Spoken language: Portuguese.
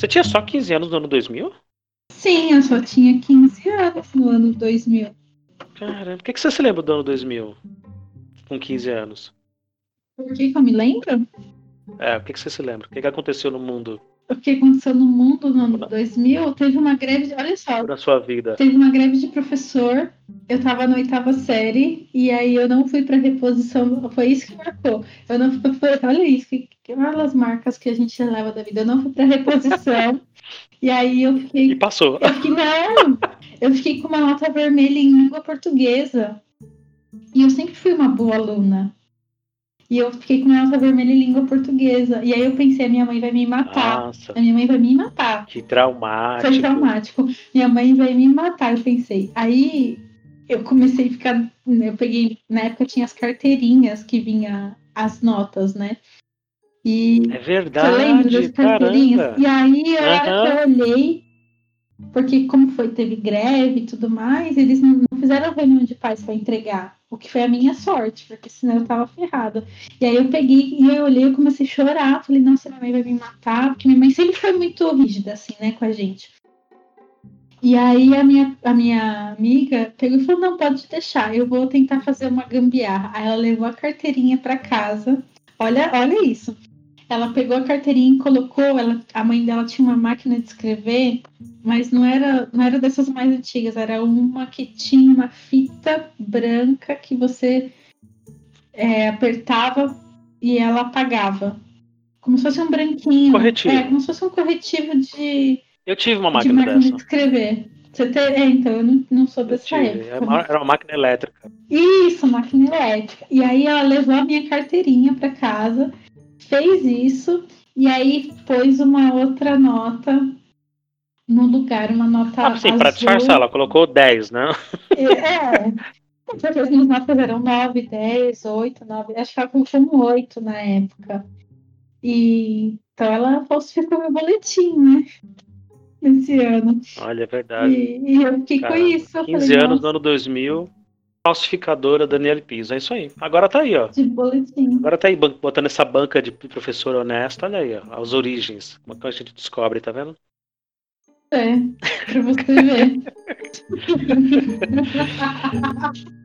Você tinha só 15 anos no ano 2000? Sim, eu só tinha 15 anos no ano 2000. Caramba, por que, que você se lembra do ano 2000? Com 15 anos? Por que, que eu me lembro? É, o que, que você se lembra? O que, que aconteceu no mundo? O que aconteceu no mundo no ano 2000? Teve uma greve, de, olha só, Na sua vida? teve uma greve de professor. Eu tava na oitava série e aí eu não fui pra reposição. Foi isso que marcou. Eu não fui, olha isso, que, que olha as marcas que a gente leva da vida. Eu não fui pra reposição. e aí eu E fiquei passou. Eu fiquei, não! Eu fiquei com uma nota vermelha em língua portuguesa. E eu sempre fui uma boa aluna. E eu fiquei com uma nota vermelha em língua portuguesa. E aí eu pensei, a minha mãe vai me matar. Nossa, A minha mãe vai me matar. que traumático. Foi traumático. Minha mãe vai me matar, eu pensei. Aí eu comecei a ficar. Eu peguei. Na época tinha as carteirinhas que vinha as notas, né? E É você lembra das verdade, carteirinhas? caramba. E aí, que eu olhei, porque como foi, teve greve e tudo mais, eles não, não fizeram reunião de pais para entregar. O que foi a minha sorte, porque senão eu tava ferrada. E aí eu peguei e eu olhei e comecei a chorar. Falei, nossa, minha mãe vai me matar, porque minha mãe sempre foi muito rígida, assim, né, com a gente. E aí a minha, a minha amiga pegou e falou, não, pode deixar, eu vou tentar fazer uma gambiarra. Aí ela levou a carteirinha para casa. Olha, olha isso. Ela pegou a carteirinha e colocou. Ela, a mãe dela tinha uma máquina de escrever, mas não era, não era dessas mais antigas. Era uma que tinha uma fita branca que você é, apertava e ela apagava. Como se fosse um branquinho. Corretivo. É, como se fosse um corretivo de, Eu tive uma de máquina máquina dessa. de escrever. Você tem, é, então, eu não, não sou dessa época. Era uma, era uma máquina elétrica. Isso, máquina elétrica. E aí ela levou a minha carteirinha para casa, fez isso, e aí pôs uma outra nota no lugar, uma nota Ah, sim, azul. pra disfarçar, ela colocou 10, né? É. Porque as minhas notas eram 9, 10, 8, 9. Acho que ela colocou um 8 na época. E então ela falsificou meu boletim, né? Esse ano. Olha, é verdade. E, e eu fiquei Caramba, com isso. Eu 15 falei, anos nossa, no ano 2000, falsificadora Daniele Pisa. É isso aí. Agora tá aí, ó. de boletim. Agora tá aí botando essa banca de professor honesto. Olha aí, ó. As origens. Como é que a gente descobre, tá vendo? É, pra você ver.